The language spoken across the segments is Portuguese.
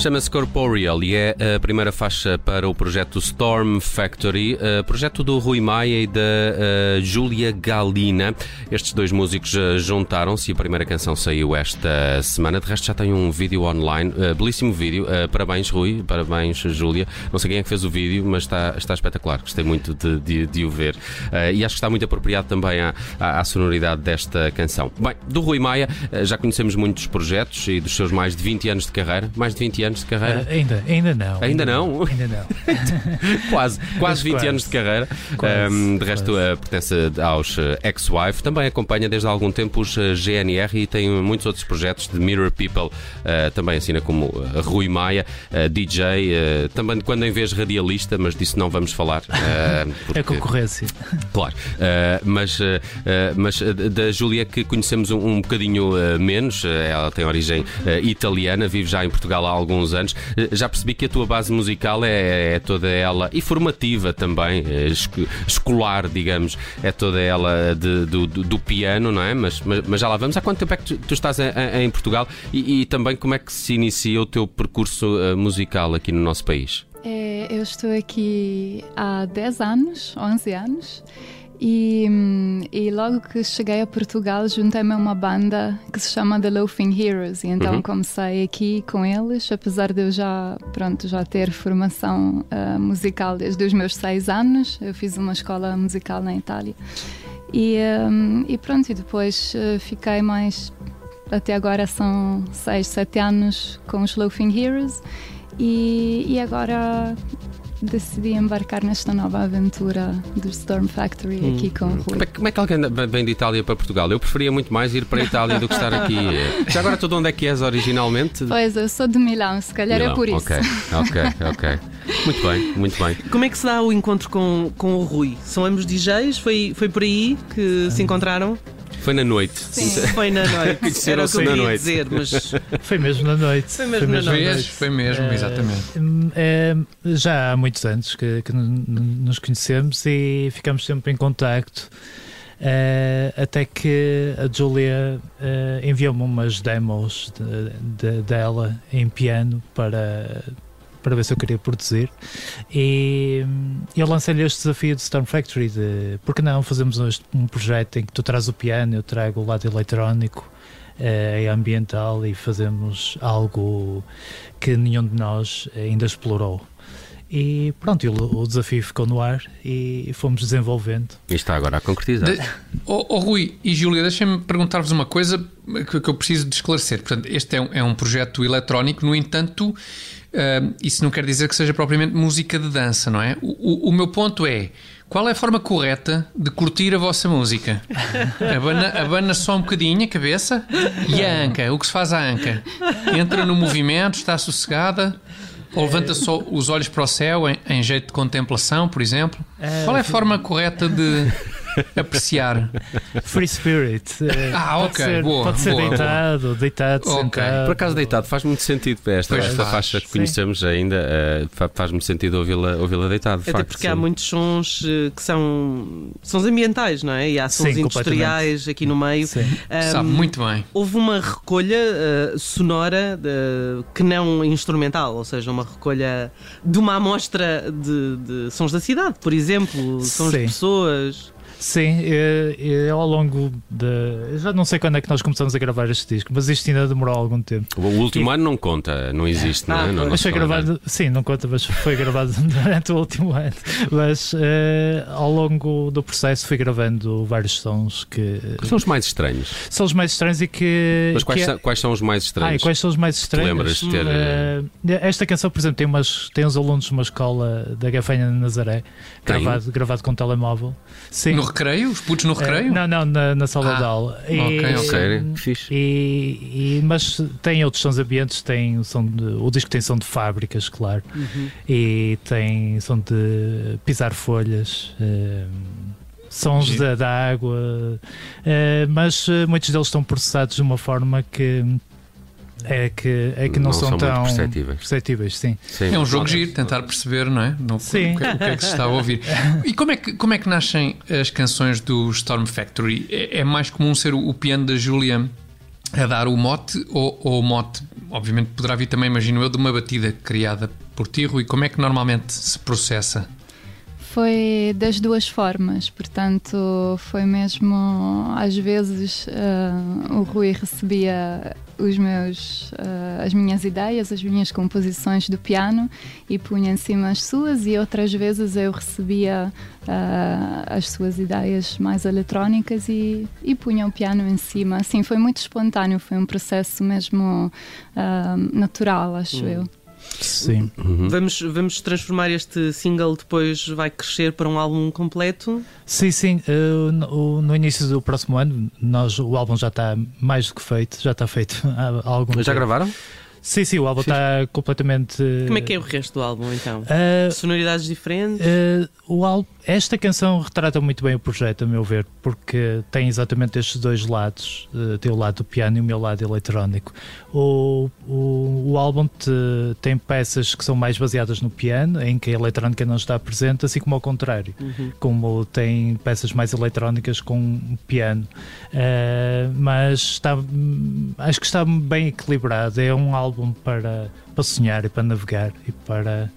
Chama-se Corporeal e é a primeira faixa para o projeto Storm Factory, uh, projeto do Rui Maia e da uh, Júlia Galina. Estes dois músicos uh, juntaram-se e a primeira canção saiu esta semana. De resto, já tem um vídeo online, belíssimo vídeo. parabéns, Rui, parabéns, Júlia. Não sei quem é que fez o vídeo, mas está, está espetacular. Gostei muito de, de, de o ver e acho que está muito apropriado também à, à, à, sonoridade desta canção. Bem, do Rui Maia, já conhecemos muitos projetos e dos seus mais de 20 anos de carreira. Mais de 20 anos de carreira? Uh, ainda, ainda não. Ainda, não? Ainda não. quase, quase 20 quase. anos de carreira. Quase, um, de resto, uh, pertence aos uh, ex-wife. Também acompanha desde há algum tempo os uh, GNR e tem muitos outros projetos de Mirror People. Uh, também assina como Rui Maia, DJ. também quando em vez radialista, mas disso não vamos falar. Porque, é concorrência. Claro. mas mas da Júlia que conhecemos um, um bocadinho menos. ela tem origem italiana, vive já em Portugal há anos. Eh, já percebi que a tua base musical é, é toda ela, e formativa também, é, escolar, digamos, é toda ela de, do, do, piano, não é? Mas, mas, mas, já lá vamos. Há quanto tempo é que tu, tu estás em, em Portugal e, e, também como é que se inicia o teu percurso uh, musical aqui no nosso país? É, eu estou aqui há 10 anos, 11 anos. E, e, logo que cheguei a Portugal, juntei-me a uma banda que se chama The Loafing Heroes. E então uhum. comecei aqui com eles, apesar de eu já, pronto, já ter formação uh, musical desde os meus seis anos. Eu fiz uma escola musical na Itália. E, um, e pronto, e depois uh, fiquei mais. Até agora são seis, sete anos com os Loafing Heroes. E, e agora decidi embarcar nesta nova aventura do Storm Factory hum. aqui com o Rui. Como é, como é, que alguém vem de Itália para Portugal? Eu preferia muito mais ir para a Itália do que estar aqui. Já agora, tudo onde é que és originalmente? Pois, eu sou de Milão, se calhar é Milão. é por isso. Ok, ok, ok. Muito bem, muito bem. Como é que se dá o encontro com, com o Rui? São ambos DJs? Foi, foi por aí que se encontraram? Foi na noite. Sim, foi na noite. Era o que eu queria dizer, mas. Foi mesmo na noite. Foi mesmo, foi mesmo na noite. Foi mesmo, é, exatamente. É, já há muitos anos que, que, nos conhecemos e ficamos sempre em contacto. Uh, até que a Julia uh, enviou-me umas demos de, de, dela em piano para para ver se eu queria produzir. E eu lancei-lhe este desafio de Storm Factory: de por que não fazemos um projeto em que tu traz o piano, eu trago o lado eletrónico. É ambiental e fazemos algo que nenhum de nós ainda explorou. E pronto, o, desafio ficou no ar e fomos desenvolvendo. E está agora a concretizar. De, oh, oh, Rui e Júlia, deixem-me perguntar-vos uma coisa que, que, eu preciso de esclarecer. Portanto, este é um, é um projeto eletrónico, no entanto, Uh, isso não quer dizer que seja propriamente música de dança, não é? O, o, o, meu ponto é: qual é a forma correta de curtir a vossa música? Abana, abana só um bocadinho a cabeça e a anca. O que se faz à anca? Entra no movimento, está sossegada. Ou levanta só os olhos para o céu em, em jeito de contemplação, por exemplo? É, Qual é a forma correta de apreciar. Free Spirit. Eh, ah, ok. Pode ser, boa, pode ser boa, deitado, boa. deitado, okay. sentado. Por acaso, deitado faz muito sentido para esta, esta faixa que sim. conhecemos ainda. Uh, faz muito sentido ouvi-la ouvi deitado. Até facto, porque sim. há muitos sons uh, que são sons ambientais, não é? E há sons sim, industriais aqui no meio. Sim. Um, Sabe muito bem. Houve uma recolha uh, sonora de, que não instrumental, ou seja, uma recolha de uma amostra de, de sons da cidade, por exemplo, sons de pessoas. Sim, eu, eu, ao longo de. Já não sei quando é que nós começamos a gravar este disco, mas isto ainda demorou algum tempo. O último e... ano não conta, não existe, ah, não é? Não, mas foi gravado, sim, não conta, mas foi gravado durante o último ano. Mas uh, ao longo do processo fui gravando vários sons que. São os mais estranhos. São os mais estranhos e que. Mas quais, que são, quais são os mais estranhos? Ah, quais são os mais estranhos? Te lembras de ter. Uh, esta canção, por exemplo, tem, umas, tem uns alunos de uma escola da Gafanha de Nazaré, gravado, gravado com telemóvel. Sim. No recreio? Os putos no recreio? Uh, não, não, na, na sala ah, de aula. E, ok, ok. Fixe. E, e, mas tem outros sons ambientes, tem som de, o disco tem som de fábricas, claro. Uhum. E tem som de pisar folhas. Uh, sons da, da, água, uh, mas muitos deles estão processados de uma forma que é que, é que não, não são, são, tão perceptíveis. perceptíveis sim. sim. É um jogo giro, tentar perceber, não é? No, sim. O, que, o que é que se está a ouvir. E como é que, como é que nascem as canções do Storm Factory? É, é mais comum ser o, o piano da Julia a dar o mote, ou, ou o mote, obviamente, poderá vir também, imagino eu, de uma batida criada por ti, Rui. Como é que normalmente se processa? Foi das duas formas, portanto, foi mesmo às vezes uh, o Rui recebia os meus, uh, as minhas ideias, as minhas composições do piano e punha em cima as suas, e outras vezes eu recebia uh, as suas ideias mais eletrónicas e, e punha o piano em cima. Assim, foi muito espontâneo, foi um processo mesmo natural, acho hum. eu. Sim. Uhum. Vamos, vamos transformar este single, depois vai crescer para um álbum completo? Sim, sim. Uh, no, no, início do próximo ano, nós, o álbum já está mais do que feito, já está feito há algum Já tempo. gravaram? Sim, sim, o álbum está completamente. Como é que é o resto do álbum então? Uh, Sonoridades diferentes? Uh, o álbum, esta canção retrata muito bem o projeto, a meu ver, porque tem exatamente estes dois lados: uh, tem o lado do piano e o meu lado eletrónico. O, o, o álbum te, tem peças que são mais baseadas no piano, em que a eletrónica não está presente, assim como ao contrário, uhum. como tem peças mais eletrónicas com piano. Uh, mas está, acho que está bem equilibrado. É um álbum para, para sonhar e para navegar e para.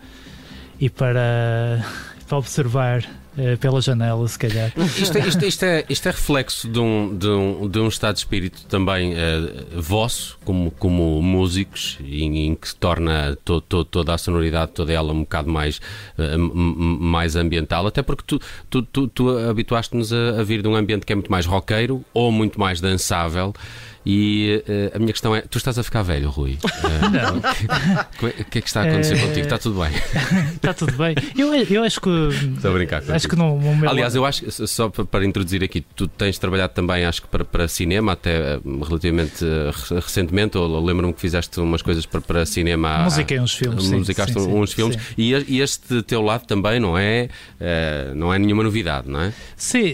E para para observar uh, pela janela, se calhar. Isto, é, isto, isto, é, isto é reflexo de um, de, um, de um estado de espírito também uh, vosso, como, como músicos, em, em que se torna to, to, toda a sonoridade, toda ela um bocado mais, uh, mais ambiental, até porque tu, tu, tu, tu habituaste-nos a, a vir de um ambiente que é muito mais roqueiro ou muito mais dançável. E uh, a minha questão é: tu estás a ficar velho, Rui? Uh, não. O que é que está a acontecer uh, contigo? Está tudo bem? está tudo bem. Eu, eu acho que. Estou a brincar Acho que meu Aliás, eu acho, só para introduzir aqui, tu tens trabalhado também, acho que para, para cinema, até relativamente recentemente, ou lembro-me que fizeste umas coisas para, para cinema. Musiquei uns filmes. Musicaste sim, sim, uns filmes. E, este teu lado também não é, não é nenhuma novidade, não é? Sim,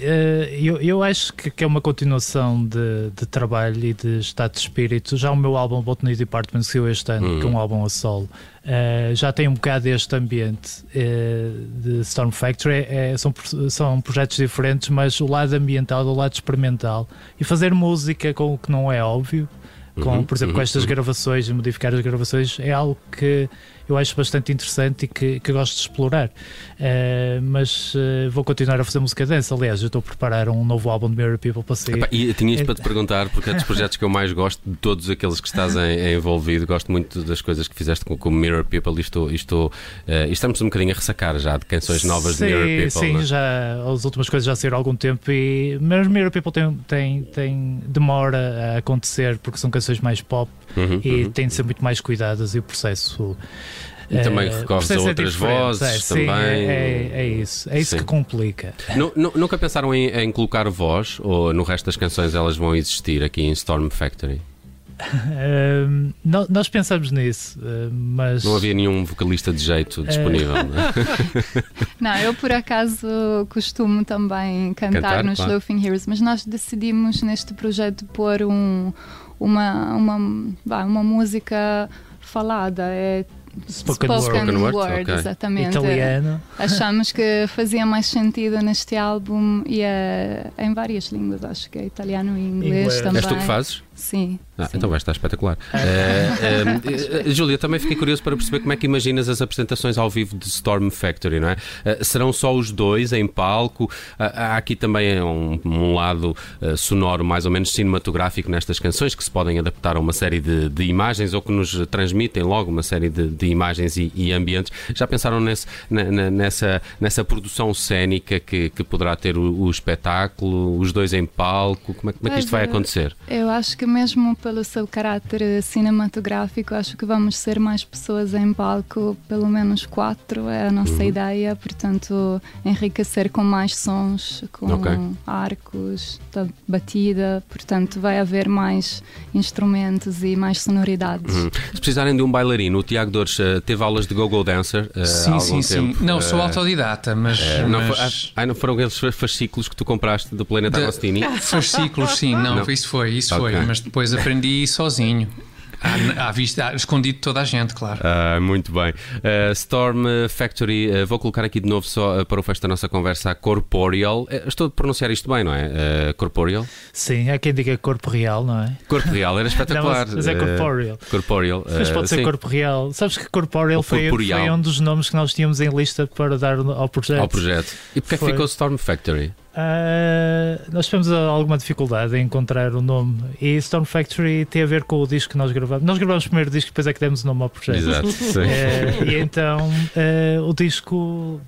eu, eu acho que, é uma continuação de, de trabalho e de estado de espírito. Já o meu álbum Botany Department saiu este ano, uhum. que é um álbum a solo. Uh, já tem um bocado este ambiente uh, de Storm Factory. É, são, são projetos diferentes, mas o lado ambiental, o lado experimental e fazer música com o que não é óbvio, com, uhum, por exemplo, com uhum, estas uhum. gravações e modificar as gravações, é algo que eu acho bastante interessante e que, que gosto de explorar. Uh, mas uh, vou continuar a fazer música dance. Aliás, eu estou a preparar um novo álbum de Mirror People para sair. Epá, e tinha isto para te perguntar, porque é dos projetos que eu mais gosto, de todos aqueles que estás em, envolvido, gosto muito das coisas que fizeste com, com Mirror People e estou, estou uh, e estamos um bocadinho a ressacar já de canções novas sim, de Mirror People. Sim, né? já as últimas coisas já saíram há algum tempo e mas Mirror People tem, tem, tem demora a acontecer porque são canções mais pop uhum, e uhum. têm de ser muito mais cuidadas e o processo e também é, recorres a é outras vozes é, sim, também. É, é, isso, é isso sim. que complica. nunca pensaram em, em, colocar voz ou no resto das canções elas vão existir aqui em Storm Factory? Uh, nós pensamos nisso, mas. Não havia nenhum vocalista de jeito disponível, uh... não, é? não, eu por acaso costumo também cantar, cantar nos claro. Loafing Heroes, mas nós decidimos neste projeto pôr um, uma, uma, uma música falada. É Spoken, Spoken Word, word okay. exatamente. Italiano. Achamos que fazia mais sentido neste álbum e é, em várias línguas, acho que é italiano e inglês, inglês. também. És tu que fazes? Sim. Ah, sim. Então vai estar espetacular. uh, uh, Júlia, também fiquei curioso para perceber como é que imaginas as apresentações ao vivo de Storm Factory, não é? Serão só os dois em palco? há aqui também um, um lado sonoro mais ou menos cinematográfico nestas canções que se podem adaptar a uma série de, de imagens ou que nos transmitem logo uma série de, de imagens e, e, ambientes. Já pensaram nesse, na, nessa, nessa produção cénica que, que poderá ter o, o espetáculo, os dois em palco? Como é, como é que isto vai acontecer? Eu acho que mesmo pelo seu caráter cinematográfico, acho que vamos ser mais pessoas em palco, pelo menos quatro é a nossa uhum. ideia, portanto, enriquecer com mais sons, com okay. arcos, batida, portanto, vai haver mais instrumentos e mais sonoridades. Uhum. Se precisarem de um bailarino, o Tiago Dores uh, teve aulas de Go-Go Dancer uh, sim, há algum sim, tempo. Sim. Não, sou uh, autodidata, mas. Não, mas... Ah, não foram aqueles fascículos que tu compraste do Planeta de... Agostini? Fascículos, sim, não, não, isso foi, isso okay. foi, mas depois aprendi sozinho. À, à vista, escondido toda a gente, claro. Ah, muito bem. Uh, Storm Factory, uh, vou colocar aqui de novo só uh, para o fecho da nossa conversa a Corporeal. estou a pronunciar isto bem, não é? corporeal? Sim, há quem diga corpo real, não é? Corpo real, era espetacular. não, mas é corporeal. corporeal. Mas pode ser sim. corpo real. Sabes que corporeal foi, foi, um dos nomes que nós tínhamos em lista para dar ao projeto. Ao projeto. E porquê foi. ficou Storm Factory? Uh, nós tivemos alguma dificuldade em encontrar o nome e Storm Factory tem a ver com o disco que nós gravamos. Nós gravamos o primeiro disco, depois é que demos o nome ao projeto. Exato. Uh, e então uh, o disco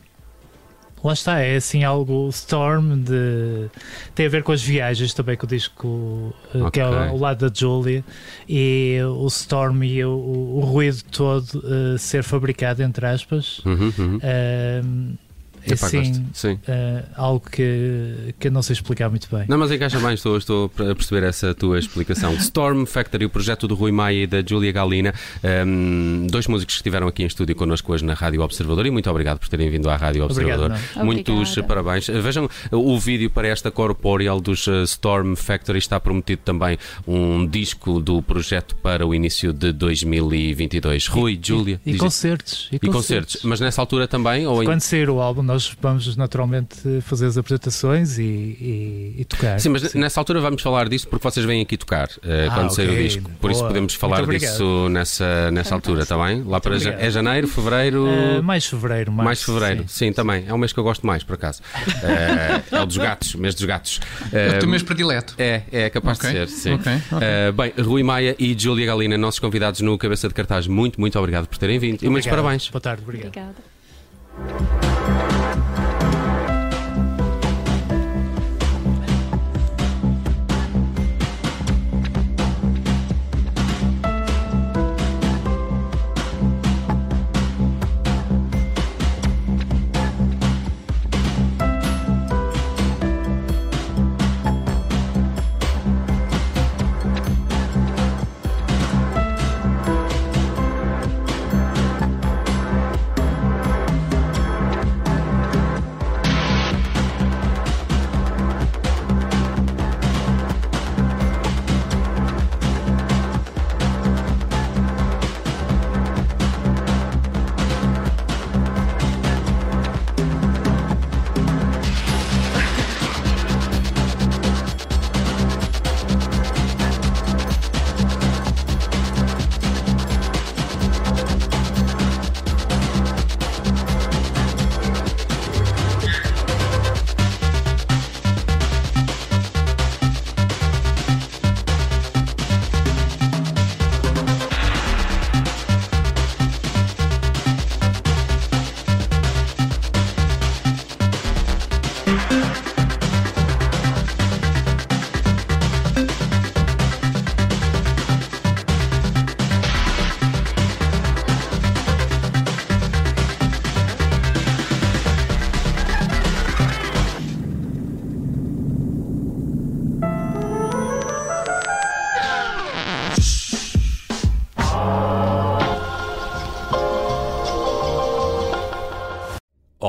lá está, é assim algo Storm de tem a ver com as viagens também com o disco okay. que é ao, lado da Julia e o Storm e o, o, o ruído todo ser fabricado entre aspas. Uhum, uhum é sim, sim. Uh, algo que, que eu não sei explicar muito bem. Não, mas encaixa bem, estou, estou a perceber essa tua explicação. Storm Factory, o projeto do Rui Maia e da Julia Galina, um, ehm, dois músicos que estiveram aqui em estúdio connosco hoje na Rádio Observador e muito obrigado por terem vindo à Rádio Observador. Obrigado, Muitos Obrigada. parabéns. Vejam o vídeo para esta Corporeal dos eh, Storm Factory, está prometido também um disco do projeto para o início de 2022. Rui, e, Julia. E, e, concertos, e, concertos. concertos. Mas nessa altura também? Ou Quando sair o álbum, nós vamos naturalmente fazer as apresentações e, e, e tocar. Sim, mas Sim. nessa altura vamos falar disso porque vocês vêm aqui tocar uh, ah, quando okay. sair o disco. Por Boa. isso podemos falar disso nessa, nessa altura, está bem? Lá para é janeiro, fevereiro. Uh, mais fevereiro, mais, mais fevereiro. Sim. sim. também. É um mês que eu gosto mais, por acaso. Uh, é o dos gatos, mês dos gatos. é o teu mês predileto. É, é capaz okay. de ser. Sim. Okay. Okay. bem, Rui Maia e Júlia Galina, nossos convidados no Cabeça de Cartaz, muito, muito obrigado por terem vindo. E muitos parabéns. Boa tarde, obrigado. Obrigada.